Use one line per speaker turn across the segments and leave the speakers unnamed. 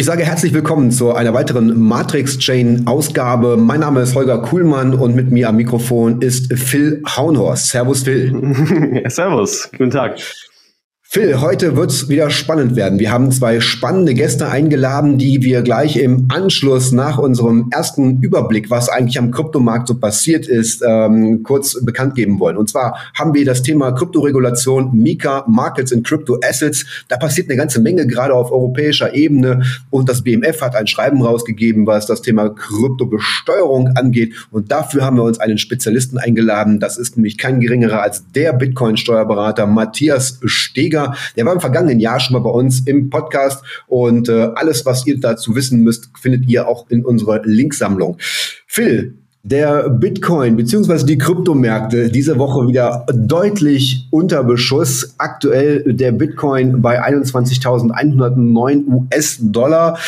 Ich sage herzlich willkommen zu einer weiteren Matrix Chain Ausgabe. Mein Name ist Holger Kuhlmann und mit mir am Mikrofon ist Phil Haunhorst. Servus Phil.
servus, guten Tag.
Phil, heute wird's wieder spannend werden. Wir haben zwei spannende Gäste eingeladen, die wir gleich im Anschluss nach unserem ersten Überblick, was eigentlich am Kryptomarkt so passiert ist, ähm, kurz bekannt geben wollen. Und zwar haben wir das Thema Kryptoregulation, Mika, Markets in Crypto Assets. Da passiert eine ganze Menge gerade auf europäischer Ebene und das BMF hat ein Schreiben rausgegeben, was das Thema Kryptobesteuerung angeht. Und dafür haben wir uns einen Spezialisten eingeladen. Das ist nämlich kein geringerer als der Bitcoin-Steuerberater Matthias Steger. Springer. Der war im vergangenen Jahr schon mal bei uns im Podcast und äh, alles, was ihr dazu wissen müsst, findet ihr auch in unserer Linksammlung. Phil, der Bitcoin bzw. die Kryptomärkte diese Woche wieder deutlich unter Beschuss. Aktuell der Bitcoin bei 21.109 US-Dollar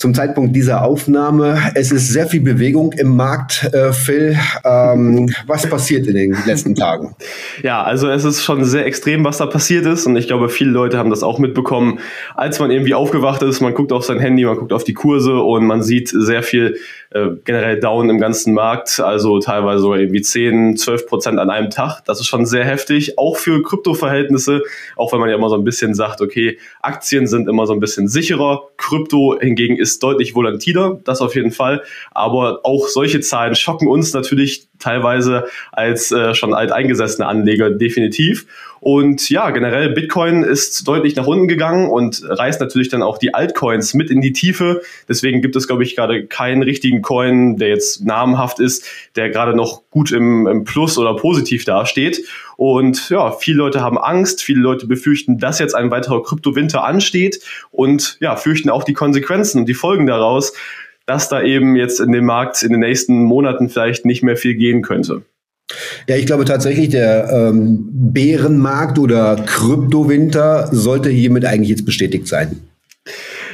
zum Zeitpunkt dieser Aufnahme. Es ist sehr viel Bewegung im Markt, äh, Phil. Ähm, was passiert in den letzten Tagen?
Ja, also es ist schon sehr extrem, was da passiert ist. Und ich glaube, viele Leute haben das auch mitbekommen, als man irgendwie aufgewacht ist. Man guckt auf sein Handy, man guckt auf die Kurse und man sieht sehr viel äh, generell down im ganzen Markt, also teilweise sogar irgendwie 10, 12 Prozent an einem Tag. Das ist schon sehr heftig, auch für Kryptoverhältnisse, auch wenn man ja immer so ein bisschen sagt, okay, Aktien sind immer so ein bisschen sicherer, Krypto hingegen ist deutlich volatiler, das auf jeden Fall, aber auch solche Zahlen schocken uns natürlich teilweise als äh, schon alteingesessene Anleger definitiv. Und ja, generell Bitcoin ist deutlich nach unten gegangen und reißt natürlich dann auch die Altcoins mit in die Tiefe. Deswegen gibt es, glaube ich, gerade keinen richtigen Coin, der jetzt namhaft ist, der gerade noch gut im, im Plus oder positiv dasteht. Und ja, viele Leute haben Angst, viele Leute befürchten, dass jetzt ein weiterer Kryptowinter ansteht und ja, fürchten auch die Konsequenzen und die Folgen daraus, dass da eben jetzt in dem Markt in den nächsten Monaten vielleicht nicht mehr viel gehen könnte.
Ja, ich glaube tatsächlich, der ähm, Bärenmarkt oder Kryptowinter sollte hiermit eigentlich jetzt bestätigt sein.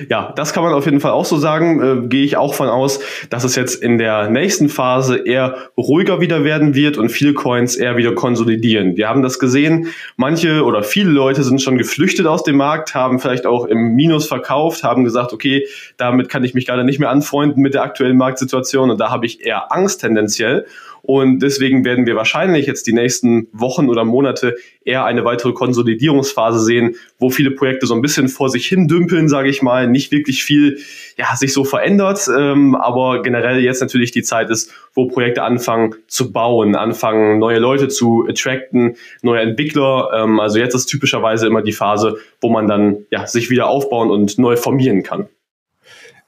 Ja, das kann man auf jeden Fall auch so sagen. Äh, Gehe ich auch von aus, dass es jetzt in der nächsten Phase eher ruhiger wieder werden wird und viele Coins eher wieder konsolidieren. Wir haben das gesehen. Manche oder viele Leute sind schon geflüchtet aus dem Markt, haben vielleicht auch im Minus verkauft, haben gesagt, okay, damit kann ich mich gerade nicht mehr anfreunden mit der aktuellen Marktsituation und da habe ich eher Angst tendenziell. Und deswegen werden wir wahrscheinlich jetzt die nächsten Wochen oder Monate eher eine weitere Konsolidierungsphase sehen, wo viele Projekte so ein bisschen vor sich hin dümpeln, sage ich mal, nicht wirklich viel ja, sich so verändert, ähm, aber generell jetzt natürlich die Zeit ist, wo Projekte anfangen zu bauen, anfangen neue Leute zu attracten, neue Entwickler. Ähm, also jetzt ist typischerweise immer die Phase, wo man dann ja, sich wieder aufbauen und neu formieren kann.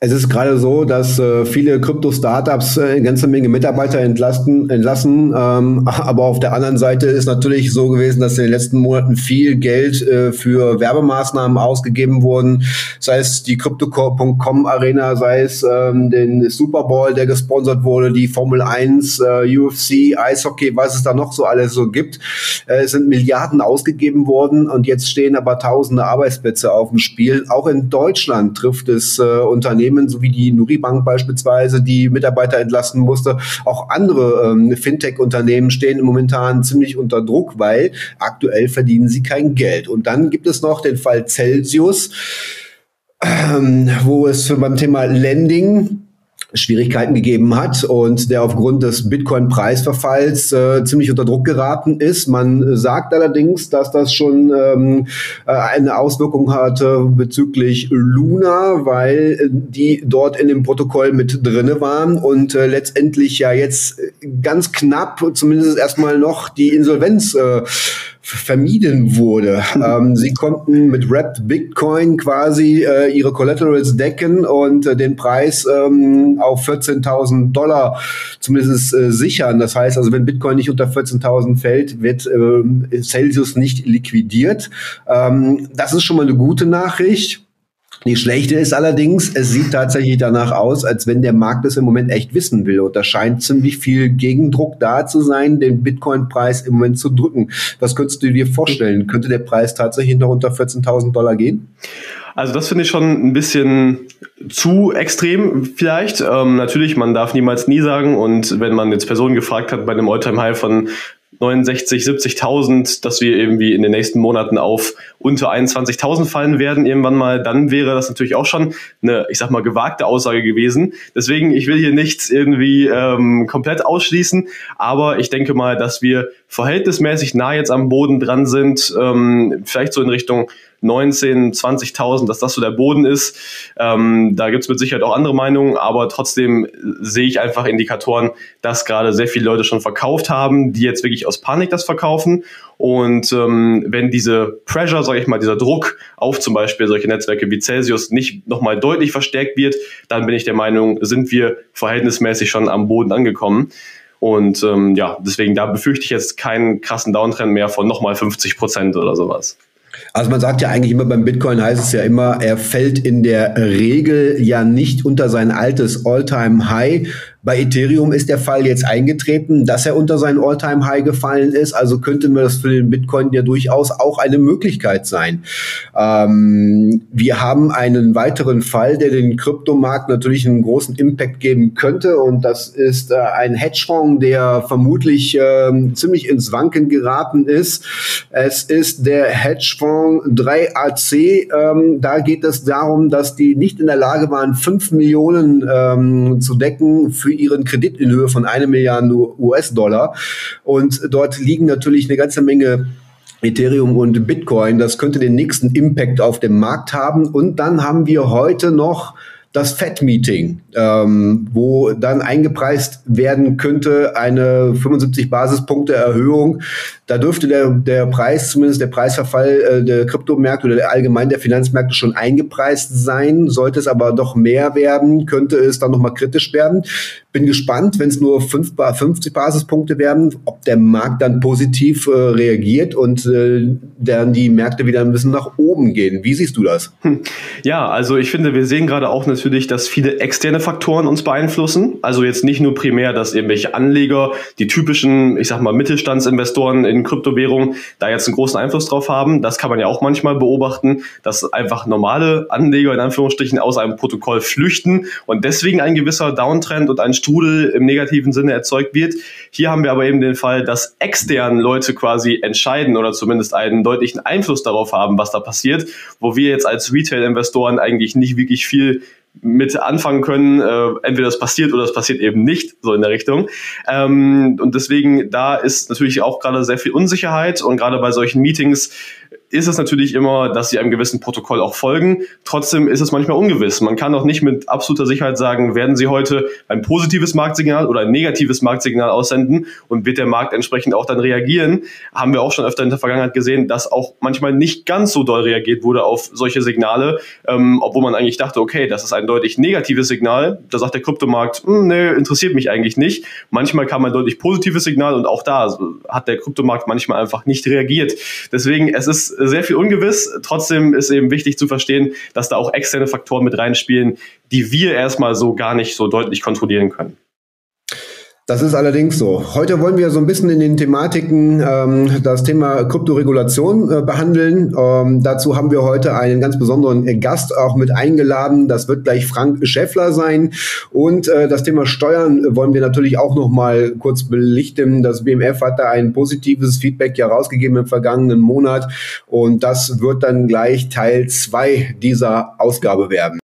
Es ist gerade so, dass äh, viele Krypto-Startups äh, eine ganze Menge Mitarbeiter entlasten, entlassen. Ähm, aber auf der anderen Seite ist natürlich so gewesen, dass in den letzten Monaten viel Geld äh, für Werbemaßnahmen ausgegeben wurden. Sei es die Crypto.com Arena, sei es ähm, den Super Bowl, der gesponsert wurde, die Formel 1, äh, UFC, Eishockey, was es da noch so alles so gibt. Äh, es sind Milliarden ausgegeben worden und jetzt stehen aber tausende Arbeitsplätze auf dem Spiel. Auch in Deutschland trifft es äh, Unternehmen Unternehmen, so wie die Nuribank beispielsweise, die Mitarbeiter entlassen musste. Auch andere ähm, Fintech-Unternehmen stehen momentan ziemlich unter Druck, weil aktuell verdienen sie kein Geld. Und dann gibt es noch den Fall Celsius, ähm, wo es beim Thema Lending Schwierigkeiten gegeben hat und der aufgrund des Bitcoin-Preisverfalls äh, ziemlich unter Druck geraten ist. Man sagt allerdings, dass das schon ähm, äh, eine Auswirkung hatte bezüglich Luna, weil äh, die dort in dem Protokoll mit drinne waren und äh, letztendlich ja jetzt ganz knapp, zumindest erstmal noch die Insolvenz äh, vermieden wurde. ähm, sie konnten mit Wrapped Bitcoin quasi äh, ihre Collaterals decken und äh, den Preis ähm, auf 14.000 Dollar zumindest äh, sichern. Das heißt also, wenn Bitcoin nicht unter 14.000 fällt, wird äh, Celsius nicht liquidiert. Ähm, das ist schon mal eine gute Nachricht. Die schlechte ist allerdings, es sieht tatsächlich danach aus, als wenn der Markt es im Moment echt wissen will. Und da scheint ziemlich viel Gegendruck da zu sein, den Bitcoin-Preis im Moment zu drücken. Was könntest du dir vorstellen? Könnte der Preis tatsächlich noch unter 14.000 Dollar gehen?
Also das finde ich schon ein bisschen zu extrem vielleicht. Ähm, natürlich, man darf niemals nie sagen. Und wenn man jetzt Personen gefragt hat bei einem Alltime-High von 69, 70.000, dass wir irgendwie in den nächsten Monaten auf unter 21.000 fallen werden irgendwann mal, dann wäre das natürlich auch schon eine, ich sag mal, gewagte Aussage gewesen. Deswegen, ich will hier nichts irgendwie ähm, komplett ausschließen, aber ich denke mal, dass wir verhältnismäßig nah jetzt am Boden dran sind, ähm, vielleicht so in Richtung 19, 20.000, dass das so der Boden ist. Ähm, da gibt's mit Sicherheit auch andere Meinungen, aber trotzdem sehe ich einfach Indikatoren, dass gerade sehr viele Leute schon verkauft haben, die jetzt wirklich aus Panik das verkaufen. Und ähm, wenn diese Pressure, sage ich mal, dieser Druck auf zum Beispiel solche Netzwerke wie Celsius nicht nochmal deutlich verstärkt wird, dann bin ich der Meinung, sind wir verhältnismäßig schon am Boden angekommen. Und ähm, ja, deswegen da befürchte ich jetzt keinen krassen Downtrend mehr von nochmal 50 Prozent oder sowas.
Also man sagt ja eigentlich immer beim Bitcoin heißt es ja immer, er fällt in der Regel ja nicht unter sein altes All-Time-High, bei Ethereum ist der Fall jetzt eingetreten, dass er unter sein All-Time-High gefallen ist. Also könnte mir das für den Bitcoin ja durchaus auch eine Möglichkeit sein. Ähm, wir haben einen weiteren Fall, der den Kryptomarkt natürlich einen großen Impact geben könnte. Und das ist äh, ein Hedgefonds, der vermutlich äh, ziemlich ins Wanken geraten ist. Es ist der Hedgefonds 3AC. Ähm, da geht es darum, dass die nicht in der Lage waren, 5 Millionen ähm, zu decken für ihren Kredit in Höhe von eine Milliarde US-Dollar. Und dort liegen natürlich eine ganze Menge Ethereum und Bitcoin. Das könnte den nächsten Impact auf dem Markt haben. Und dann haben wir heute noch das FED-Meeting, ähm, wo dann eingepreist werden könnte eine 75 Basispunkte Erhöhung da dürfte der, der Preis, zumindest der Preisverfall äh, der Kryptomärkte oder allgemein der Finanzmärkte schon eingepreist sein. Sollte es aber doch mehr werden, könnte es dann nochmal kritisch werden. Bin gespannt, wenn es nur 5, 50 Basispunkte werden, ob der Markt dann positiv äh, reagiert und äh, dann die Märkte wieder ein bisschen nach oben gehen. Wie siehst du das? Hm.
Ja, also ich finde, wir sehen gerade auch natürlich, dass viele externe Faktoren uns beeinflussen. Also jetzt nicht nur primär, dass irgendwelche Anleger, die typischen, ich sag mal, Mittelstandsinvestoren in in Kryptowährungen da jetzt einen großen Einfluss drauf haben. Das kann man ja auch manchmal beobachten, dass einfach normale Anleger in Anführungsstrichen aus einem Protokoll flüchten und deswegen ein gewisser Downtrend und ein Strudel im negativen Sinne erzeugt wird. Hier haben wir aber eben den Fall, dass extern Leute quasi entscheiden oder zumindest einen deutlichen Einfluss darauf haben, was da passiert, wo wir jetzt als Retail-Investoren eigentlich nicht wirklich viel mit anfangen können. Äh, entweder das passiert oder es passiert eben nicht, so in der Richtung. Ähm, und deswegen, da ist natürlich auch gerade sehr viel Unsicherheit und gerade bei solchen Meetings ist es natürlich immer, dass sie einem gewissen Protokoll auch folgen. Trotzdem ist es manchmal ungewiss. Man kann auch nicht mit absoluter Sicherheit sagen, werden sie heute ein positives Marktsignal oder ein negatives Marktsignal aussenden und wird der Markt entsprechend auch dann reagieren. Haben wir auch schon öfter in der Vergangenheit gesehen, dass auch manchmal nicht ganz so doll reagiert wurde auf solche Signale, ähm, obwohl man eigentlich dachte, okay, das ist ein deutlich negatives Signal. Da sagt der Kryptomarkt, hm, nee, interessiert mich eigentlich nicht. Manchmal kam ein deutlich positives Signal und auch da hat der Kryptomarkt manchmal einfach nicht reagiert. Deswegen, es ist sehr viel ungewiss. Trotzdem ist eben wichtig zu verstehen, dass da auch externe Faktoren mit reinspielen, die wir erstmal so gar nicht so deutlich kontrollieren können.
Das ist allerdings so. Heute wollen wir so ein bisschen in den Thematiken ähm, das Thema Kryptoregulation äh, behandeln. Ähm, dazu haben wir heute einen ganz besonderen Gast auch mit eingeladen. Das wird gleich Frank Schäffler sein. Und äh, das Thema Steuern wollen wir natürlich auch noch mal kurz belichten. Das BMF hat da ein positives Feedback ja rausgegeben im vergangenen Monat. Und das wird dann gleich Teil zwei dieser Ausgabe werden.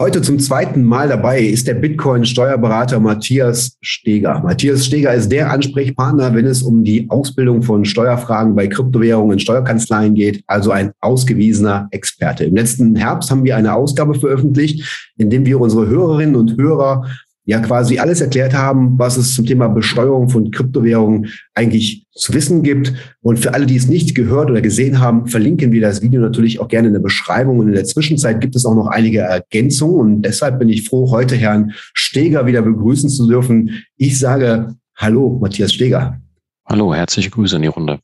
Heute zum zweiten Mal dabei ist der Bitcoin-Steuerberater Matthias Steger. Matthias Steger ist der Ansprechpartner, wenn es um die Ausbildung von Steuerfragen bei Kryptowährungen in Steuerkanzleien geht, also ein ausgewiesener Experte. Im letzten Herbst haben wir eine Ausgabe veröffentlicht, in dem wir unsere Hörerinnen und Hörer ja quasi alles erklärt haben, was es zum Thema Besteuerung von Kryptowährungen eigentlich zu wissen gibt. Und für alle, die es nicht gehört oder gesehen haben, verlinken wir das Video natürlich auch gerne in der Beschreibung. Und in der Zwischenzeit gibt es auch noch einige Ergänzungen. Und deshalb bin ich froh, heute Herrn Steger wieder begrüßen zu dürfen. Ich sage Hallo, Matthias Steger.
Hallo, herzliche Grüße in die Runde.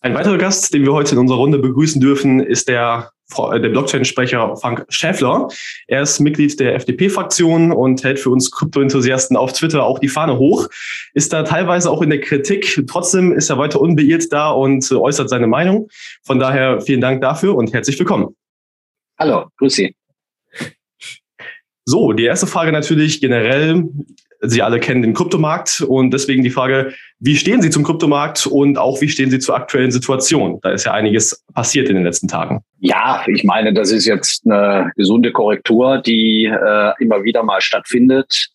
Ein weiterer Gast, den wir heute in unserer Runde begrüßen dürfen, ist der der Blockchain-Sprecher Frank Schäffler. Er ist Mitglied der FDP-Fraktion und hält für uns Krypto-Enthusiasten auf Twitter auch die Fahne hoch. Ist da teilweise auch in der Kritik. Trotzdem ist er weiter unbeirrt da und äußert seine Meinung. Von daher vielen Dank dafür und herzlich willkommen.
Hallo, grüß Sie.
So, die erste Frage natürlich generell Sie alle kennen den Kryptomarkt und deswegen die Frage, wie stehen Sie zum Kryptomarkt und auch wie stehen Sie zur aktuellen Situation? Da ist ja einiges passiert in den letzten Tagen.
Ja, ich meine, das ist jetzt eine gesunde Korrektur, die äh, immer wieder mal stattfindet.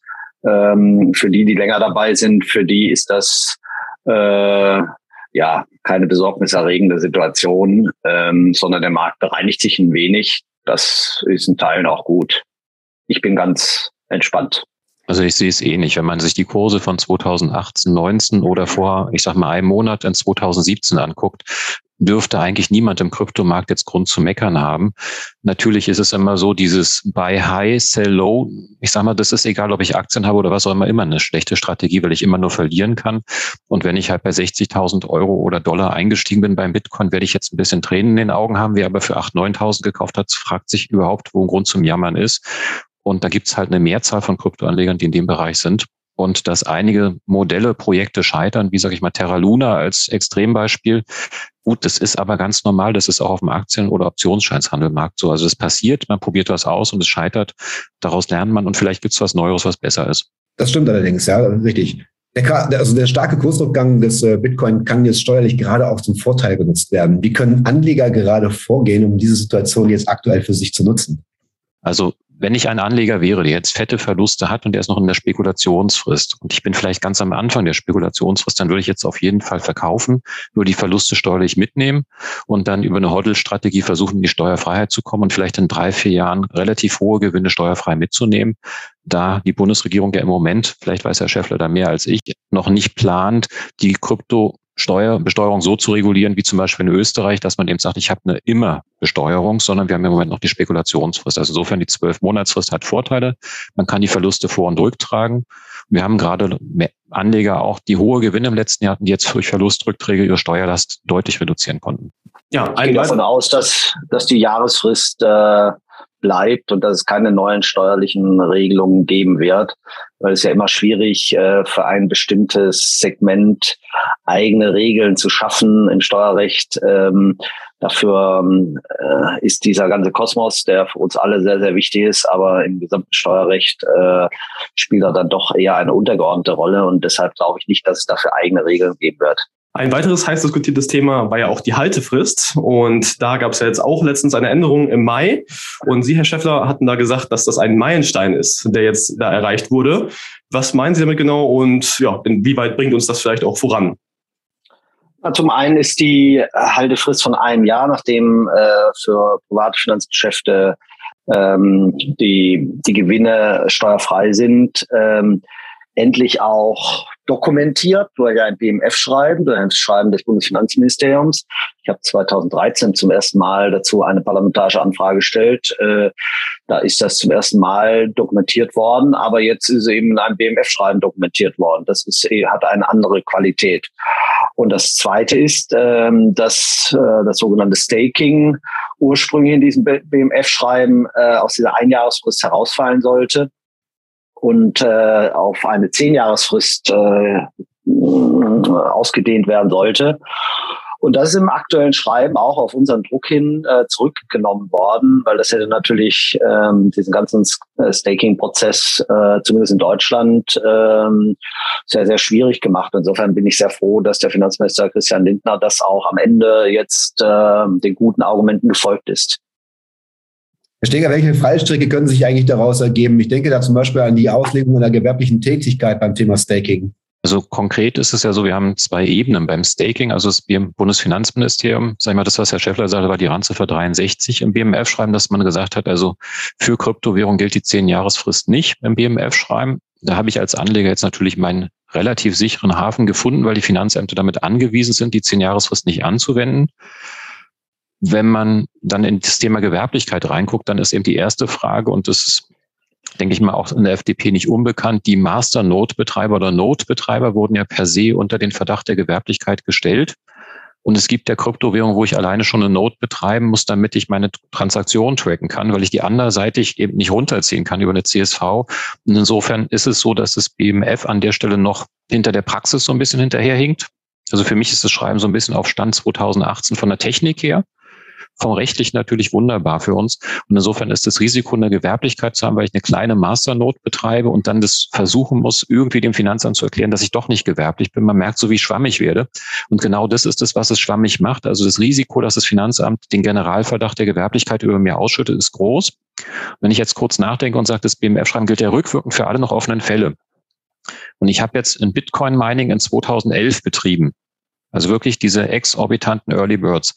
Ähm, für die, die länger dabei sind, für die ist das äh, ja keine besorgniserregende Situation, ähm, sondern der Markt bereinigt sich ein wenig. Das ist in Teilen auch gut. Ich bin ganz entspannt.
Also ich sehe es eh nicht. Wenn man sich die Kurse von 2018, 19 oder vor, ich sag mal, einem Monat in 2017 anguckt, dürfte eigentlich niemand im Kryptomarkt jetzt Grund zu meckern haben. Natürlich ist es immer so, dieses Buy High, Sell Low. Ich sag mal, das ist egal, ob ich Aktien habe oder was auch immer, immer eine schlechte Strategie, weil ich immer nur verlieren kann. Und wenn ich halt bei 60.000 Euro oder Dollar eingestiegen bin beim Bitcoin, werde ich jetzt ein bisschen Tränen in den Augen haben. Wer aber für 8.000, 9.000 gekauft hat, fragt sich überhaupt, wo ein Grund zum Jammern ist. Und da gibt es halt eine Mehrzahl von Kryptoanlegern, die in dem Bereich sind. Und dass einige Modelle, Projekte scheitern, wie sage ich mal Terra Luna als Extrembeispiel. Gut, das ist aber ganz normal. Das ist auch auf dem Aktien- oder Optionsscheinshandelmarkt so. Also es passiert, man probiert was aus und es scheitert. Daraus lernt man und vielleicht gibt es was Neues, was besser ist.
Das stimmt allerdings, ja, richtig. Der, also der starke Kursrückgang des äh, Bitcoin kann jetzt steuerlich gerade auch zum Vorteil genutzt werden. Wie können Anleger gerade vorgehen, um diese Situation jetzt aktuell für sich zu nutzen?
Also wenn ich ein Anleger wäre, der jetzt fette Verluste hat und der ist noch in der Spekulationsfrist und ich bin vielleicht ganz am Anfang der Spekulationsfrist, dann würde ich jetzt auf jeden Fall verkaufen, nur die Verluste steuerlich mitnehmen und dann über eine Hodl-Strategie versuchen, in die Steuerfreiheit zu kommen und vielleicht in drei, vier Jahren relativ hohe Gewinne steuerfrei mitzunehmen. Da die Bundesregierung ja im Moment, vielleicht weiß Herr Schäffler da mehr als ich, noch nicht plant, die Krypto Steuer, Besteuerung so zu regulieren, wie zum Beispiel in Österreich, dass man eben sagt, ich habe eine immer Besteuerung, sondern wir haben im Moment noch die Spekulationsfrist. Also insofern die zwölf Monatsfrist hat Vorteile. Man kann die Verluste vor- und rücktragen. Wir haben gerade Anleger auch, die hohe Gewinne im letzten Jahr hatten, die jetzt durch Verlustrückträge ihre Steuerlast deutlich reduzieren konnten.
Ja, ich gehe davon aus, dass, dass die Jahresfrist äh, bleibt und dass es keine neuen steuerlichen Regelungen geben wird, weil es ja immer schwierig äh, für ein bestimmtes Segment eigene Regeln zu schaffen im Steuerrecht. Ähm, dafür ähm, äh, ist dieser ganze Kosmos, der für uns alle sehr, sehr wichtig ist, aber im gesamten Steuerrecht äh, spielt er dann doch eher eine untergeordnete Rolle und deshalb glaube ich nicht, dass es dafür eigene Regeln geben wird.
Ein weiteres heiß diskutiertes Thema war ja auch die Haltefrist. Und da gab es ja jetzt auch letztens eine Änderung im Mai. Und Sie, Herr Schäffler, hatten da gesagt, dass das ein Meilenstein ist, der jetzt da erreicht wurde. Was meinen Sie damit genau und ja, inwieweit bringt uns das vielleicht auch voran?
Zum einen ist die Haltefrist von einem Jahr, nachdem äh, für private Finanzgeschäfte ähm, die, die Gewinne steuerfrei sind, ähm, endlich auch dokumentiert durch ein BMF-Schreiben, durch ein Schreiben des Bundesfinanzministeriums. Ich habe 2013 zum ersten Mal dazu eine parlamentarische Anfrage gestellt. Äh, da ist das zum ersten Mal dokumentiert worden, aber jetzt ist eben in einem BMF-Schreiben dokumentiert worden. Das ist, hat eine andere Qualität. Und das Zweite ist, ähm, dass äh, das sogenannte Staking ursprünglich in diesem BMF-Schreiben äh, aus dieser Einjahresfrist herausfallen sollte und äh, auf eine Zehnjahresfrist äh, ausgedehnt werden sollte. Und das ist im aktuellen Schreiben auch auf unseren Druck hin äh, zurückgenommen worden, weil das hätte natürlich ähm, diesen ganzen äh, Staking-Prozess, äh, zumindest in Deutschland, ähm, sehr, sehr schwierig gemacht. Insofern bin ich sehr froh, dass der Finanzminister Christian Lindner das auch am Ende jetzt äh, den guten Argumenten gefolgt ist.
Herr Steger, welche Fallstricke können sich eigentlich daraus ergeben? Ich denke da zum Beispiel an die Auslegung einer gewerblichen Tätigkeit beim Thema Staking.
Also konkret ist es ja so, wir haben zwei Ebenen beim Staking. Also das Bundesfinanzministerium, sag ich mal, das, was Herr Schäffler sagte, war die Randziffer 63 im BMF-Schreiben, dass man gesagt hat, also für Kryptowährung gilt die 10-Jahresfrist nicht im BMF-Schreiben. Da habe ich als Anleger jetzt natürlich meinen relativ sicheren Hafen gefunden, weil die Finanzämter damit angewiesen sind, die 10-Jahresfrist nicht anzuwenden. Wenn man dann in das Thema Gewerblichkeit reinguckt, dann ist eben die erste Frage, und das ist, denke ich mal, auch in der FDP nicht unbekannt, die Master-Node-Betreiber oder Node-Betreiber wurden ja per se unter den Verdacht der Gewerblichkeit gestellt. Und es gibt der Kryptowährung, wo ich alleine schon eine Node betreiben muss, damit ich meine Transaktion tracken kann, weil ich die anderseitig eben nicht runterziehen kann über eine CSV. Und insofern ist es so, dass das BMF an der Stelle noch hinter der Praxis so ein bisschen hinterherhinkt. Also für mich ist das Schreiben so ein bisschen auf Stand 2018 von der Technik her vom rechtlich natürlich wunderbar für uns. Und insofern ist das Risiko, eine Gewerblichkeit zu haben, weil ich eine kleine Masternote betreibe und dann das versuchen muss, irgendwie dem Finanzamt zu erklären, dass ich doch nicht gewerblich bin. Man merkt so, wie schwammig werde. Und genau das ist es, was es schwammig macht. Also das Risiko, dass das Finanzamt den Generalverdacht der Gewerblichkeit über mir ausschüttet, ist groß. Wenn ich jetzt kurz nachdenke und sage, das BMF-Schreiben gilt ja rückwirkend für alle noch offenen Fälle. Und ich habe jetzt ein Bitcoin-Mining in 2011 betrieben. Also wirklich diese exorbitanten Early Birds.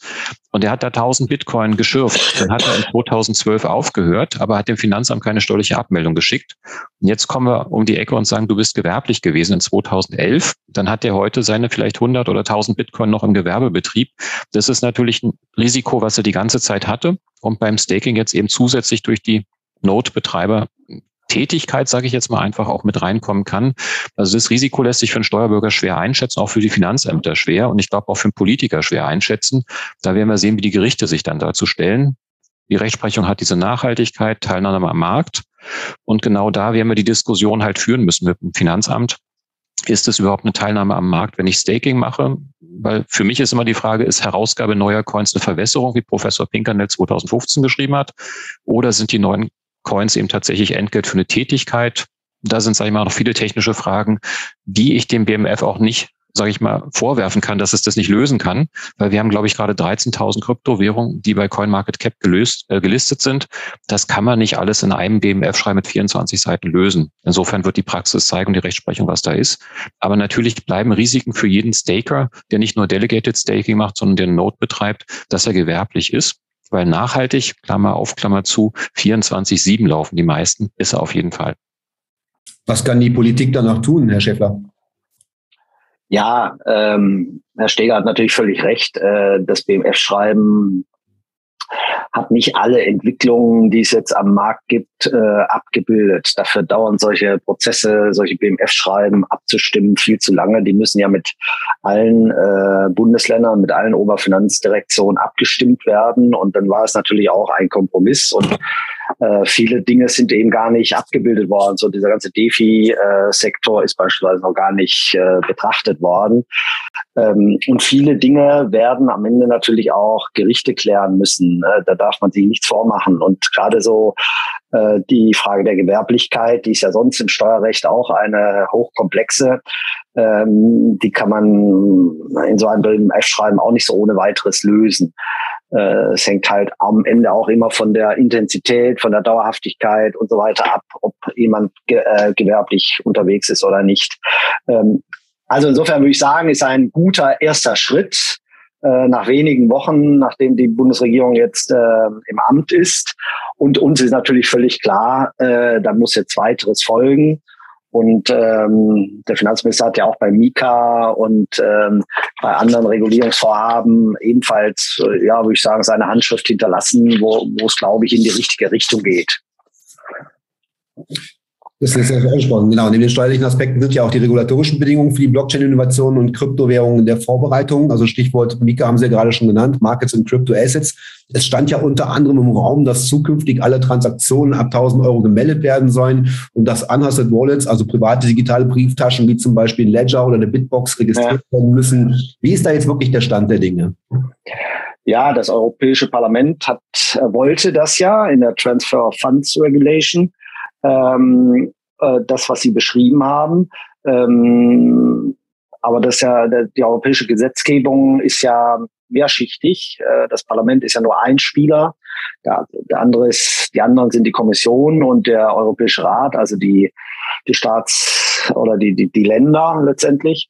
Und er hat da 1000 Bitcoin geschürft. Dann hat er in 2012 aufgehört, aber hat dem Finanzamt keine steuerliche Abmeldung geschickt. Und jetzt kommen wir um die Ecke und sagen, du bist gewerblich gewesen in 2011. Dann hat er heute seine vielleicht 100 oder 1000 Bitcoin noch im Gewerbebetrieb. Das ist natürlich ein Risiko, was er die ganze Zeit hatte und beim Staking jetzt eben zusätzlich durch die Node-Betreiber Tätigkeit, sage ich jetzt mal einfach, auch mit reinkommen kann. Also das Risiko lässt sich für einen Steuerbürger schwer einschätzen, auch für die Finanzämter schwer und ich glaube auch für einen Politiker schwer einschätzen. Da werden wir sehen, wie die Gerichte sich dann dazu stellen. Die Rechtsprechung hat diese Nachhaltigkeit, Teilnahme am Markt. Und genau da werden wir die Diskussion halt führen müssen mit dem Finanzamt. Ist es überhaupt eine Teilnahme am Markt, wenn ich Staking mache? Weil für mich ist immer die Frage, ist Herausgabe neuer Coins eine Verwässerung, wie Professor Pinkernell 2015 geschrieben hat? Oder sind die neuen Coins eben tatsächlich Entgelt für eine Tätigkeit. Da sind, sage ich mal, noch viele technische Fragen, die ich dem BMF auch nicht sage ich mal, vorwerfen kann, dass es das nicht lösen kann, weil wir haben, glaube ich, gerade 13.000 Kryptowährungen, die bei CoinMarketCap gelöst, äh, gelistet sind. Das kann man nicht alles in einem BMF-Schreiben mit 24 Seiten lösen. Insofern wird die Praxis zeigen und die Rechtsprechung, was da ist. Aber natürlich bleiben Risiken für jeden Staker, der nicht nur Delegated Staking macht, sondern der Node betreibt, dass er gewerblich ist weil nachhaltig, Klammer auf, Klammer zu, 24-7 laufen die meisten, ist er auf jeden Fall.
Was kann die Politik danach tun, Herr Schäffler?
Ja, ähm, Herr Steger hat natürlich völlig recht. Äh, das BMF-Schreiben hat nicht alle Entwicklungen, die es jetzt am Markt gibt, äh, abgebildet. Dafür dauern solche Prozesse, solche BMF-Schreiben abzustimmen viel zu lange. Die müssen ja mit allen äh, Bundesländern, mit allen Oberfinanzdirektionen abgestimmt werden. Und dann war es natürlich auch ein Kompromiss. Und äh, viele Dinge sind eben gar nicht abgebildet worden. So dieser ganze DeFi-Sektor ist beispielsweise noch gar nicht äh, betrachtet worden. Ähm, und viele Dinge werden am Ende natürlich auch Gerichte klären müssen. Äh, da darf man sich nichts vormachen. Und gerade so äh, die Frage der Gewerblichkeit, die ist ja sonst im Steuerrecht auch eine hochkomplexe. Ähm, die kann man in so einem F-Schreiben auch nicht so ohne weiteres lösen. Äh, es hängt halt am Ende auch immer von der Intensität, von der Dauerhaftigkeit und so weiter ab, ob jemand ge äh, gewerblich unterwegs ist oder nicht. Ähm, also insofern würde ich sagen, ist ein guter erster Schritt äh, nach wenigen Wochen, nachdem die Bundesregierung jetzt äh, im Amt ist. Und uns ist natürlich völlig klar, äh, da muss jetzt weiteres folgen. Und ähm, der Finanzminister hat ja auch bei Mika und ähm, bei anderen Regulierungsvorhaben ebenfalls, äh, ja, würde ich sagen, seine Handschrift hinterlassen, wo, wo es, glaube ich, in die richtige Richtung geht.
Das ist ja angesprochen. Genau, neben den steuerlichen Aspekten sind ja auch die regulatorischen Bedingungen für die Blockchain-Innovationen und Kryptowährungen in der Vorbereitung. Also Stichwort Mika haben Sie ja gerade schon genannt, Markets und Crypto Assets. Es stand ja unter anderem im Raum, dass zukünftig alle Transaktionen ab 1000 Euro gemeldet werden sollen und dass unhosted Wallets, also private digitale Brieftaschen wie zum Beispiel Ledger oder eine Bitbox registriert ja. werden müssen. Wie ist da jetzt wirklich der Stand der Dinge?
Ja, das Europäische Parlament hat, äh, wollte das ja in der Transfer of Funds Regulation ähm, äh, das, was Sie beschrieben haben. Ähm, aber das ja, die europäische Gesetzgebung ist ja mehrschichtig. Äh, das Parlament ist ja nur ein Spieler. Der, der andere ist, die anderen sind die Kommission und der Europäische Rat, also die, die Staats- oder die, die, die Länder letztendlich.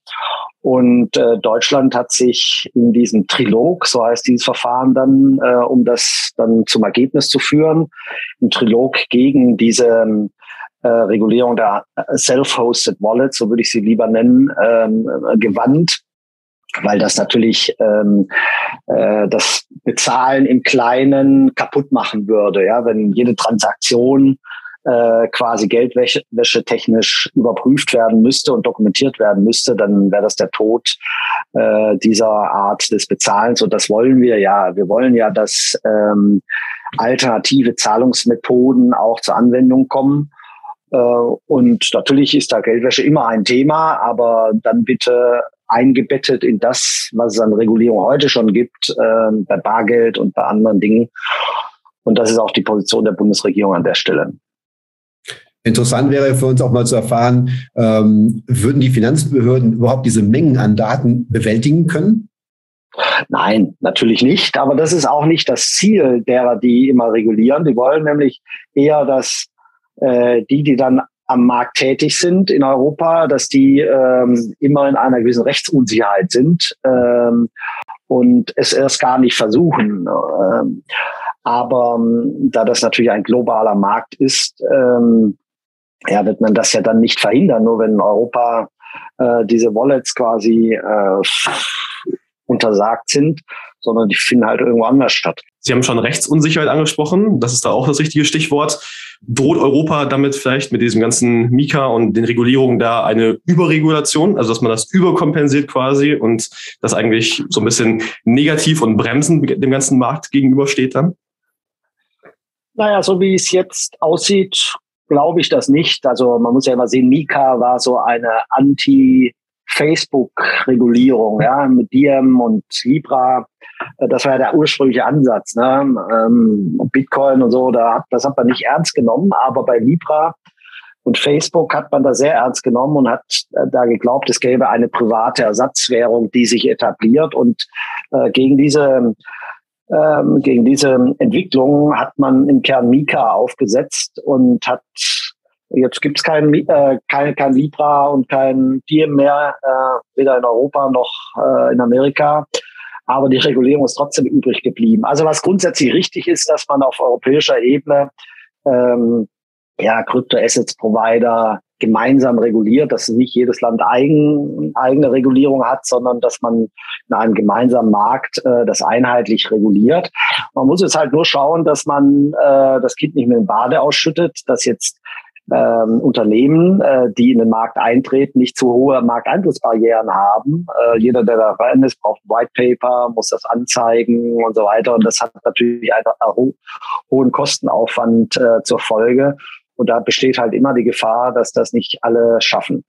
Und äh, Deutschland hat sich in diesem Trilog, so heißt dieses Verfahren dann, äh, um das dann zum Ergebnis zu führen, im Trilog gegen diese äh, Regulierung der Self-Hosted Wallets, so würde ich sie lieber nennen, ähm, gewandt, weil das natürlich ähm, äh, das Bezahlen im Kleinen kaputt machen würde, ja, wenn jede Transaktion äh, quasi Geldwäsche technisch überprüft werden müsste und dokumentiert werden müsste, dann wäre das der Tod äh, dieser Art des Bezahlens. Und das wollen wir ja. Wir wollen ja, dass ähm, alternative Zahlungsmethoden auch zur Anwendung kommen. Äh, und natürlich ist da Geldwäsche immer ein Thema, aber dann bitte eingebettet in das, was es an Regulierung heute schon gibt, äh, bei Bargeld und bei anderen Dingen. Und das ist auch die Position der Bundesregierung an der Stelle.
Interessant wäre für uns auch mal zu erfahren, ähm, würden die Finanzbehörden überhaupt diese Mengen an Daten bewältigen können?
Nein, natürlich nicht. Aber das ist auch nicht das Ziel derer, die immer regulieren. Die wollen nämlich eher, dass äh, die, die dann am Markt tätig sind in Europa, dass die ähm, immer in einer gewissen Rechtsunsicherheit sind ähm, und es erst gar nicht versuchen. Ähm, aber ähm, da das natürlich ein globaler Markt ist, ähm, ja, wird man das ja dann nicht verhindern. Nur wenn Europa äh, diese Wallets quasi äh, untersagt sind, sondern die finden halt irgendwo anders statt.
Sie haben schon Rechtsunsicherheit angesprochen. Das ist da auch das richtige Stichwort. Droht Europa damit vielleicht mit diesem ganzen Mika und den Regulierungen da eine Überregulation, also dass man das überkompensiert quasi und das eigentlich so ein bisschen negativ und bremsend dem ganzen Markt gegenübersteht dann?
Naja, so wie es jetzt aussieht, glaube ich das nicht. Also man muss ja immer sehen, Mika war so eine Anti- Facebook-Regulierung, ja, mit Diem und Libra. Äh, das war ja der ursprüngliche Ansatz. Ne? Ähm, Bitcoin und so, da, das hat man nicht ernst genommen, aber bei Libra und Facebook hat man da sehr ernst genommen und hat äh, da geglaubt, es gäbe eine private Ersatzwährung, die sich etabliert. Und äh, gegen diese ähm, gegen diese Entwicklung hat man im Kern Mika aufgesetzt und hat Jetzt gibt es kein, äh, kein, kein Libra und kein Diem mehr, äh, weder in Europa noch äh, in Amerika. Aber die Regulierung ist trotzdem übrig geblieben. Also was grundsätzlich richtig ist, dass man auf europäischer Ebene ähm, ja, Krypto-Assets-Provider gemeinsam reguliert, dass nicht jedes Land eigen, eigene Regulierung hat, sondern dass man in einem gemeinsamen Markt äh, das einheitlich reguliert. Man muss jetzt halt nur schauen, dass man äh, das Kind nicht mit dem Bade ausschüttet, dass jetzt ähm, Unternehmen, äh, die in den Markt eintreten, nicht zu hohe Markteintrittsbarrieren haben. Äh, jeder, der da rein ist, braucht White Paper, muss das anzeigen und so weiter. Und das hat natürlich einen ho hohen Kostenaufwand äh, zur Folge. Und da besteht halt immer die Gefahr, dass das nicht alle schaffen.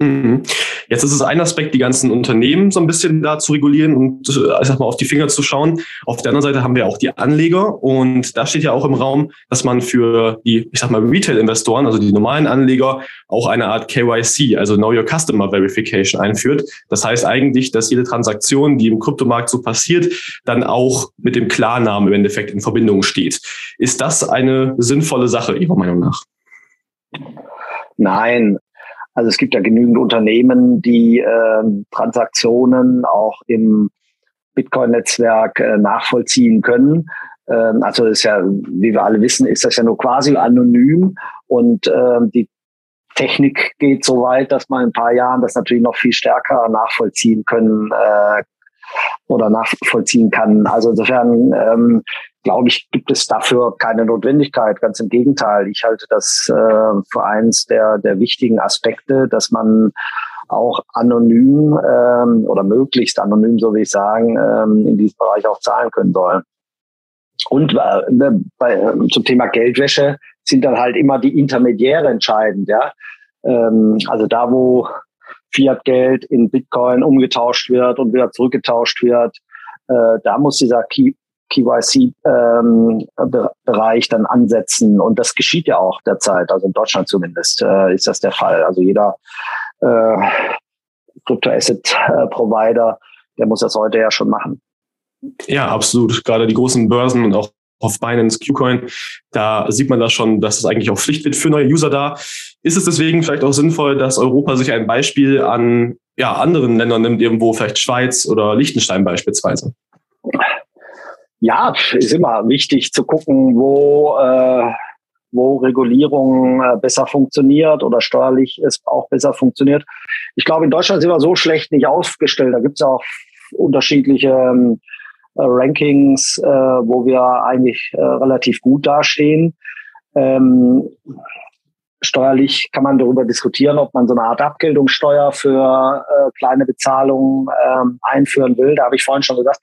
Mhm. Jetzt ist es ein Aspekt, die ganzen Unternehmen so ein bisschen da zu regulieren und äh, ich sag mal auf die Finger zu schauen. Auf der anderen Seite haben wir auch die Anleger und da steht ja auch im Raum, dass man für die, ich sag mal, Retail-Investoren, also die normalen Anleger, auch eine Art KYC, also Know Your Customer Verification einführt. Das heißt eigentlich, dass jede Transaktion, die im Kryptomarkt so passiert, dann auch mit dem Klarnamen im Endeffekt in Verbindung steht. Ist das eine sinnvolle Sache Ihrer Meinung nach?
Nein, also es gibt ja genügend Unternehmen, die äh, Transaktionen auch im Bitcoin-Netzwerk äh, nachvollziehen können. Ähm, also ist ja, wie wir alle wissen, ist das ja nur quasi anonym und äh, die Technik geht so weit, dass man in ein paar Jahren das natürlich noch viel stärker nachvollziehen können äh, oder nachvollziehen kann. Also insofern ähm, glaube ich, gibt es dafür keine Notwendigkeit. Ganz im Gegenteil. Ich halte das äh, für eins der, der wichtigen Aspekte, dass man auch anonym ähm, oder möglichst anonym, so wie ich sagen, ähm, in diesem Bereich auch zahlen können soll. Und äh, bei, äh, zum Thema Geldwäsche sind dann halt immer die Intermediäre entscheidend, ja. Ähm, also da, wo Fiat-Geld in Bitcoin umgetauscht wird und wieder zurückgetauscht wird, äh, da muss dieser Key KYC-Bereich ähm, dann ansetzen. Und das geschieht ja auch derzeit, also in Deutschland zumindest äh, ist das der Fall. Also jeder äh, Crypto-Asset-Provider, der muss das heute ja schon machen.
Ja, absolut. Gerade die großen Börsen und auch auf Binance, Qcoin, da sieht man da schon, dass es eigentlich auch Pflicht wird für neue User da. Ist es deswegen vielleicht auch sinnvoll, dass Europa sich ein Beispiel an ja, anderen Ländern nimmt, irgendwo vielleicht Schweiz oder Liechtenstein beispielsweise?
Ja, ist immer wichtig zu gucken, wo, äh, wo Regulierung äh, besser funktioniert oder steuerlich es auch besser funktioniert. Ich glaube, in Deutschland sind wir so schlecht nicht aufgestellt. Da gibt es auch unterschiedliche ähm, äh, Rankings, äh, wo wir eigentlich äh, relativ gut dastehen. Ähm, steuerlich kann man darüber diskutieren, ob man so eine Art Abgeltungssteuer für äh, kleine Bezahlungen ähm, einführen will. Da habe ich vorhin schon gesagt,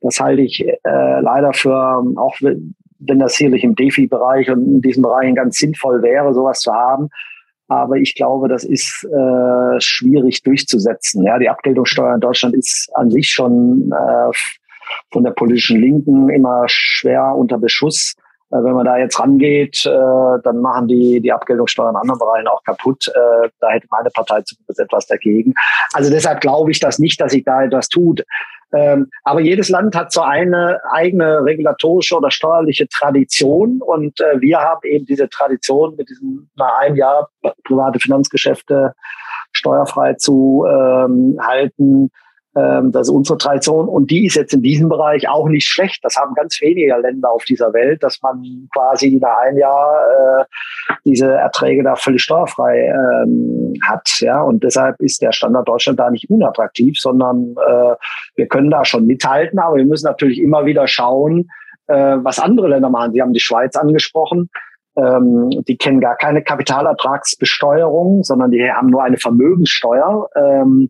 das halte ich äh, leider für, auch wenn das sicherlich im DeFi-Bereich und in diesen Bereichen ganz sinnvoll wäre, sowas zu haben, Aber ich glaube, das ist äh, schwierig durchzusetzen. Ja, die Abgeltungssteuer in Deutschland ist an sich schon äh, von der politischen Linken immer schwer unter Beschuss. Äh, wenn man da jetzt rangeht, äh, dann machen die die Abgeltungssteuer in anderen Bereichen auch kaputt. Äh, da hätte meine Partei zumindest etwas dagegen. Also deshalb glaube ich das nicht, dass sich da etwas tut. Ähm, aber jedes Land hat so eine eigene regulatorische oder steuerliche Tradition und wir haben eben diese Tradition mit diesem nach einem Jahr private Finanzgeschäfte steuerfrei zu ähm, halten das ist unsere Tradition und die ist jetzt in diesem Bereich auch nicht schlecht. Das haben ganz wenige Länder auf dieser Welt, dass man quasi nach einem Jahr äh, diese Erträge da völlig steuerfrei ähm, hat. Ja, und deshalb ist der Standard Deutschland da nicht unattraktiv, sondern äh, wir können da schon mithalten, aber wir müssen natürlich immer wieder schauen, äh, was andere Länder machen. Sie haben die Schweiz angesprochen. Ähm, die kennen gar keine Kapitalertragsbesteuerung, sondern die haben nur eine Vermögenssteuer. Ähm,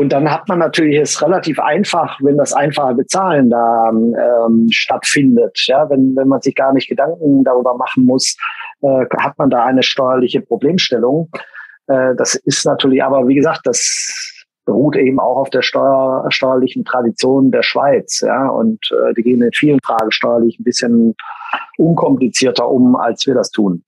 und dann hat man natürlich es relativ einfach, wenn das einfache Bezahlen da ähm, stattfindet. Ja, wenn, wenn man sich gar nicht Gedanken darüber machen muss, äh, hat man da eine steuerliche Problemstellung. Äh, das ist natürlich, aber wie gesagt, das beruht eben auch auf der steuer, steuerlichen Tradition der Schweiz. Ja, und äh, die gehen in vielen Fragen steuerlich ein bisschen unkomplizierter um, als wir das tun.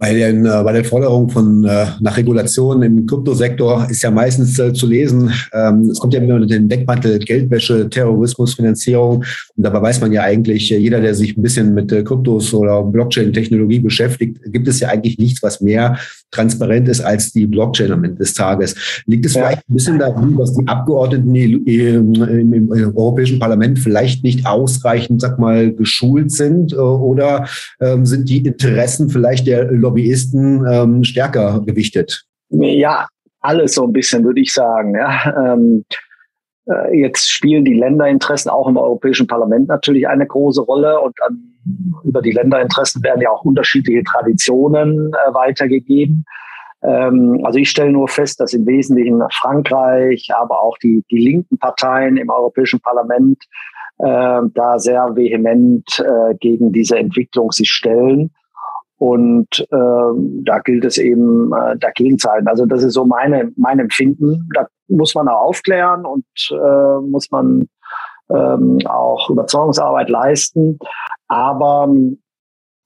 Bei, den, äh, bei der Forderung von äh, nach Regulation im Kryptosektor ist ja meistens äh, zu lesen, ähm, es kommt ja immer unter den Deckmantel Geldwäsche, Terrorismus, Finanzierung. Und dabei weiß man ja eigentlich, äh, jeder, der sich ein bisschen mit äh, Kryptos oder Blockchain-Technologie beschäftigt, gibt es ja eigentlich nichts, was mehr transparent ist als die Blockchain am Ende des Tages. Liegt es ja. vielleicht ein bisschen daran, dass die Abgeordneten im, im, im, Europäischen Parlament vielleicht nicht ausreichend, sag mal, geschult sind? Äh, oder ähm, sind die Interessen vielleicht der Lobbyisten ähm, stärker gewichtet?
Ja, alles so ein bisschen, würde ich sagen. Ja. Ähm, äh, jetzt spielen die Länderinteressen auch im Europäischen Parlament natürlich eine große Rolle und an, über die Länderinteressen werden ja auch unterschiedliche Traditionen äh, weitergegeben. Ähm, also ich stelle nur fest, dass im Wesentlichen Frankreich, aber auch die, die linken Parteien im Europäischen Parlament äh, da sehr vehement äh, gegen diese Entwicklung sich stellen. Und äh, da gilt es eben äh, dagegen zu halten. Also das ist so meine, mein Empfinden. Da muss man auch aufklären und äh, muss man ähm, auch Überzeugungsarbeit leisten. Aber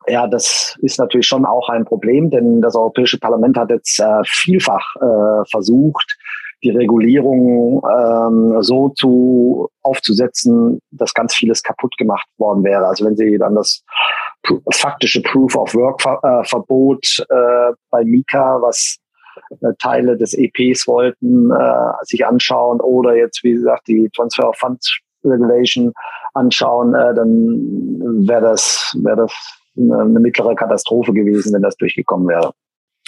ja, das ist natürlich schon auch ein Problem, denn das Europäische Parlament hat jetzt äh, vielfach äh, versucht, die Regulierung ähm, so zu aufzusetzen, dass ganz vieles kaputt gemacht worden wäre. Also wenn Sie dann das faktische Proof of Work äh, Verbot äh, bei Mika, was äh, Teile des EPs wollten, äh, sich anschauen oder jetzt, wie gesagt, die Transfer of Funds Regulation anschauen, äh, dann wäre das, wäre das eine, eine mittlere Katastrophe gewesen, wenn das durchgekommen wäre.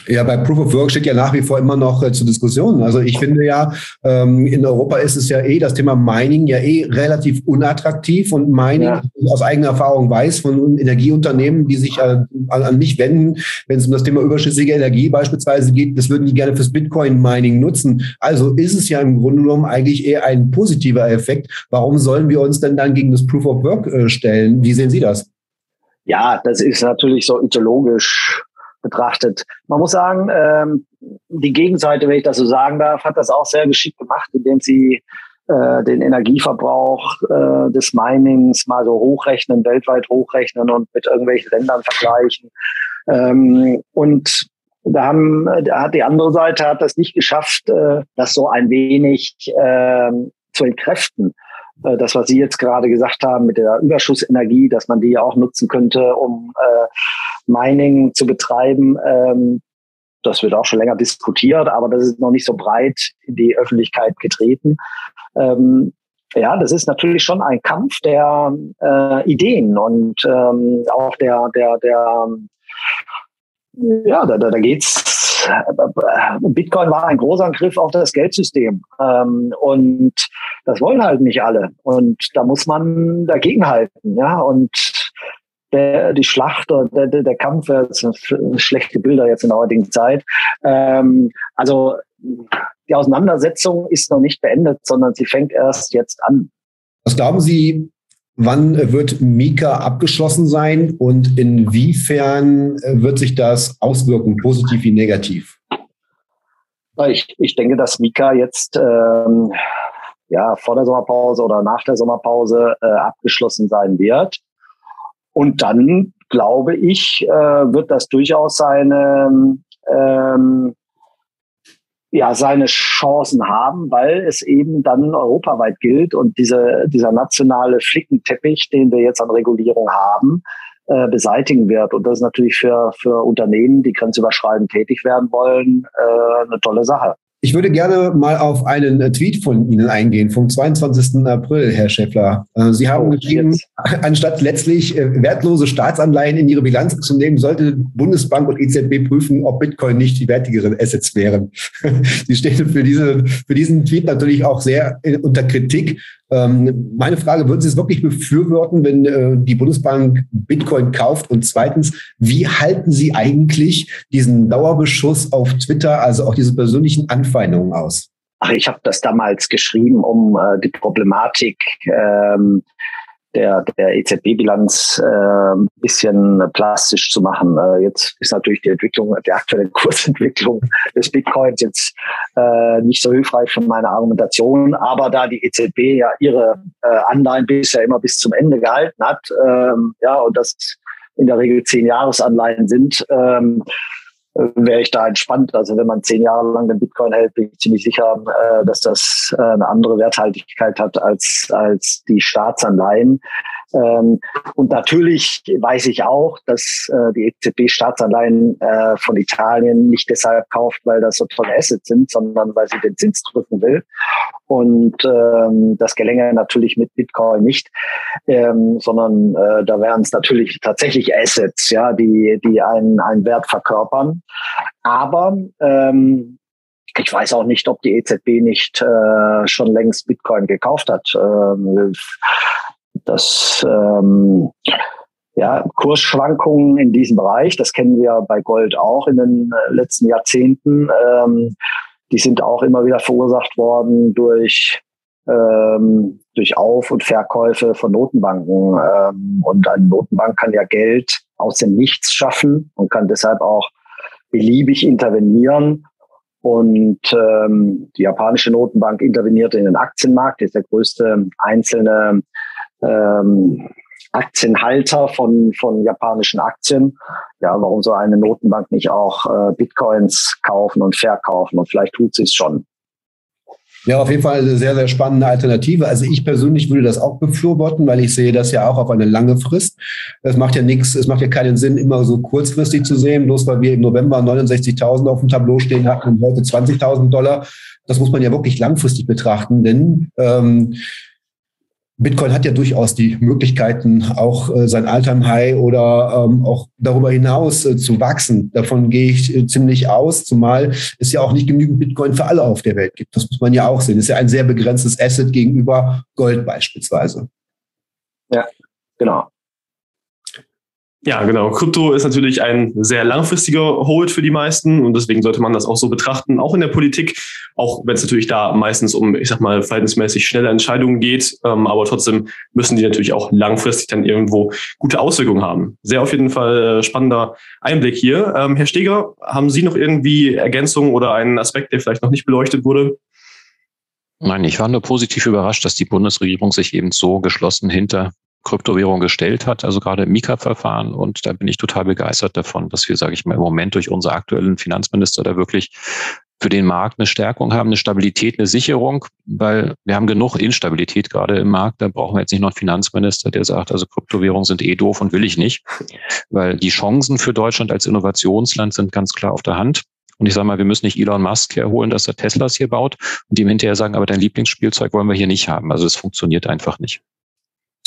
Ja, bei Proof of Work steht ja nach wie vor immer noch äh, zur Diskussion. Also ich finde ja, ähm, in Europa ist es ja eh das Thema Mining ja eh relativ unattraktiv und Mining ja. aus eigener Erfahrung weiß von Energieunternehmen, die sich äh, an, an, mich wenden, wenn es um das Thema überschüssige Energie beispielsweise geht, das würden die gerne fürs Bitcoin-Mining nutzen. Also ist es ja im Grunde genommen eigentlich eher ein positiver Effekt. Warum sollen wir uns denn dann gegen das Proof of Work äh, stellen? Wie sehen Sie das?
Ja, das ist natürlich so ideologisch betrachtet. Man muss sagen, ähm, die Gegenseite, wenn ich das so sagen darf, hat das auch sehr geschickt gemacht, indem sie äh, den Energieverbrauch äh, des Minings mal so hochrechnen, weltweit hochrechnen und mit irgendwelchen Ländern vergleichen. Ähm, und da, haben, da hat die andere Seite hat das nicht geschafft, äh, das so ein wenig äh, zu entkräften. Äh, das, was Sie jetzt gerade gesagt haben mit der Überschussenergie, dass man die auch nutzen könnte, um äh, Mining zu betreiben. Ähm, das wird auch schon länger diskutiert, aber das ist noch nicht so breit in die Öffentlichkeit getreten. Ähm, ja, das ist natürlich schon ein Kampf der äh, Ideen und ähm, auch der, der, der, ja, da, da, da geht's. Bitcoin war ein großer Griff auf das Geldsystem ähm, und das wollen halt nicht alle und da muss man dagegenhalten, ja und der, die Schlacht oder der, der Kampf, das sind schlechte Bilder jetzt in der heutigen Zeit. Ähm, also die Auseinandersetzung ist noch nicht beendet, sondern sie fängt erst jetzt an.
Was glauben Sie, Wann wird Mika abgeschlossen sein und inwiefern wird sich das auswirken, positiv wie negativ?
Ich, ich denke, dass Mika jetzt ähm, ja, vor der Sommerpause oder nach der Sommerpause äh, abgeschlossen sein wird. Und dann, glaube ich, äh, wird das durchaus seine, ähm, ja, seine Chancen haben, weil es eben dann europaweit gilt und diese, dieser nationale Flickenteppich, den wir jetzt an Regulierung haben, äh, beseitigen wird. Und das ist natürlich für, für Unternehmen, die grenzüberschreitend tätig werden wollen, äh, eine tolle Sache.
Ich würde gerne mal auf einen äh, Tweet von Ihnen eingehen, vom 22. April, Herr Schäffler. Äh, Sie haben oh, geschrieben, jetzt. anstatt letztlich äh, wertlose Staatsanleihen in ihre Bilanz zu nehmen, sollte Bundesbank und EZB prüfen, ob Bitcoin nicht die wertigeren Assets wären. Sie stehen für, diese, für diesen Tweet natürlich auch sehr unter Kritik. Ähm, meine Frage, würden Sie es wirklich befürworten, wenn äh, die Bundesbank Bitcoin kauft? Und zweitens, wie halten Sie eigentlich diesen Dauerbeschuss auf Twitter, also auch diese persönlichen Anfeindungen aus?
Ach, ich habe das damals geschrieben, um äh, die Problematik ähm, der, der EZB-Bilanz äh, bisschen plastisch zu machen. Äh, jetzt ist natürlich die Entwicklung, die aktuelle Kursentwicklung des Bitcoins jetzt äh, nicht so hilfreich für meine Argumentation. Aber da die EZB ja ihre äh, Anleihen bisher immer bis zum Ende gehalten hat, ähm, ja, und das in der Regel zehn Jahresanleihen sind, ähm, wäre ich da entspannt. Also wenn man zehn Jahre lang den Bitcoin hält, bin ich ziemlich sicher, äh, dass das äh, eine andere Werthaltigkeit hat als, als die Staatsanleihen. Ähm, und natürlich weiß ich auch, dass äh, die EZB Staatsanleihen äh, von Italien nicht deshalb kauft, weil das so tolle Assets sind, sondern weil sie den Zins drücken will. Und ähm, das gelänge natürlich mit Bitcoin nicht, ähm, sondern äh, da wären es natürlich tatsächlich Assets, ja, die, die einen, einen Wert verkörpern. Aber ähm, ich weiß auch nicht, ob die EZB nicht äh, schon längst Bitcoin gekauft hat. Ähm, das ähm, ja, Kursschwankungen in diesem Bereich, das kennen wir bei Gold auch in den äh, letzten Jahrzehnten. Ähm, die sind auch immer wieder verursacht worden durch ähm, durch Auf- und Verkäufe von Notenbanken. Ähm, und eine Notenbank kann ja Geld aus dem Nichts schaffen und kann deshalb auch beliebig intervenieren. Und ähm, die japanische Notenbank intervenierte in den Aktienmarkt, ist der größte einzelne ähm, Aktienhalter von, von japanischen Aktien. Ja, warum soll eine Notenbank nicht auch äh, Bitcoins kaufen und verkaufen? Und vielleicht tut sie es schon.
Ja, auf jeden Fall eine sehr, sehr spannende Alternative. Also ich persönlich würde das auch befürworten, weil ich sehe das ja auch auf eine lange Frist. Es macht ja nichts, es macht ja keinen Sinn, immer so kurzfristig zu sehen, bloß weil wir im November 69.000 auf dem Tableau stehen hatten und heute 20.000 Dollar. Das muss man ja wirklich langfristig betrachten, denn ähm, Bitcoin hat ja durchaus die Möglichkeiten, auch äh, sein All-Time-High oder ähm, auch darüber hinaus äh, zu wachsen. Davon gehe ich äh, ziemlich aus, zumal es ja auch nicht genügend Bitcoin für alle auf der Welt gibt. Das muss man ja auch sehen. Es ist ja ein sehr begrenztes Asset gegenüber Gold beispielsweise.
Ja, genau.
Ja, genau. Krypto ist natürlich ein sehr langfristiger Hold für die meisten und deswegen sollte man das auch so betrachten, auch in der Politik, auch wenn es natürlich da meistens um, ich sag mal, verhältnismäßig schnelle Entscheidungen geht, ähm, aber trotzdem müssen die natürlich auch langfristig dann irgendwo gute Auswirkungen haben. Sehr auf jeden Fall äh, spannender Einblick hier. Ähm, Herr Steger, haben Sie noch irgendwie Ergänzungen oder einen Aspekt, der vielleicht noch nicht beleuchtet wurde?
Nein, ich war nur positiv überrascht, dass die Bundesregierung sich eben so geschlossen hinter Kryptowährung gestellt hat, also gerade im Mika-Verfahren. Und da bin ich total begeistert davon, dass wir, sage ich mal, im Moment durch unsere aktuellen Finanzminister da wirklich für den Markt eine Stärkung haben, eine Stabilität, eine Sicherung, weil wir haben genug Instabilität gerade im Markt. Da brauchen wir jetzt nicht noch einen Finanzminister, der sagt, also Kryptowährungen sind eh doof und will ich nicht, weil die Chancen für Deutschland als Innovationsland sind ganz klar auf der Hand. Und ich sage mal, wir müssen nicht Elon Musk herholen, dass er Teslas hier baut und ihm hinterher sagen, aber dein Lieblingsspielzeug wollen wir hier nicht haben. Also es funktioniert einfach nicht.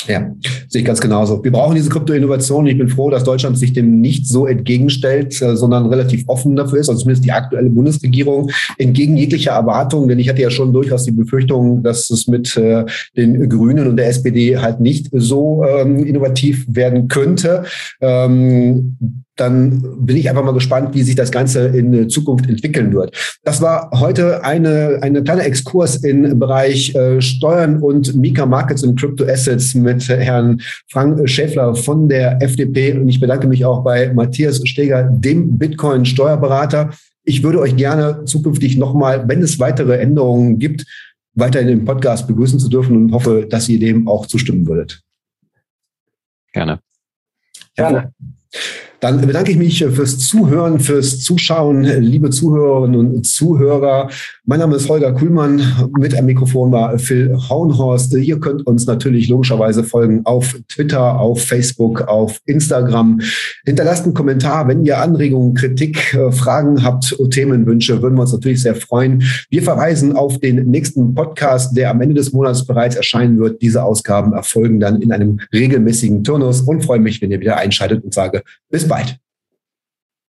Ja, sehe ich ganz genauso. Wir brauchen diese Krypto-Innovation. Ich bin froh, dass Deutschland sich dem nicht so entgegenstellt, äh, sondern relativ offen dafür ist, also zumindest die aktuelle Bundesregierung, entgegen jeglicher Erwartungen. Denn ich hatte ja schon durchaus die Befürchtung, dass es mit äh, den Grünen und der SPD halt nicht so ähm, innovativ werden könnte. Ähm, dann bin ich einfach mal gespannt, wie sich das Ganze in Zukunft entwickeln wird. Das war heute eine, eine kleine Exkurs im Bereich äh, Steuern und Mika Markets und Crypto Assets mit Herrn Frank Schäffler von der FDP. Und ich bedanke mich auch bei Matthias Steger, dem Bitcoin-Steuerberater. Ich würde euch gerne zukünftig nochmal, wenn es weitere Änderungen gibt, weiterhin im Podcast begrüßen zu dürfen und hoffe, dass ihr dem auch zustimmen würdet.
Gerne.
Gerne. Dann bedanke ich mich fürs Zuhören, fürs Zuschauen, liebe Zuhörerinnen und Zuhörer. Mein Name ist Holger Kuhlmann. Mit am Mikrofon war Phil Hauenhorst. Ihr könnt uns natürlich logischerweise folgen auf Twitter, auf Facebook, auf Instagram. Hinterlasst einen Kommentar, wenn ihr Anregungen, Kritik, äh, Fragen habt, Themenwünsche, würden wir uns natürlich sehr freuen. Wir verweisen auf den nächsten Podcast, der am Ende des Monats bereits erscheinen wird. Diese Ausgaben erfolgen dann in einem regelmäßigen Turnus und freue mich, wenn ihr wieder einschaltet und sage bis bald.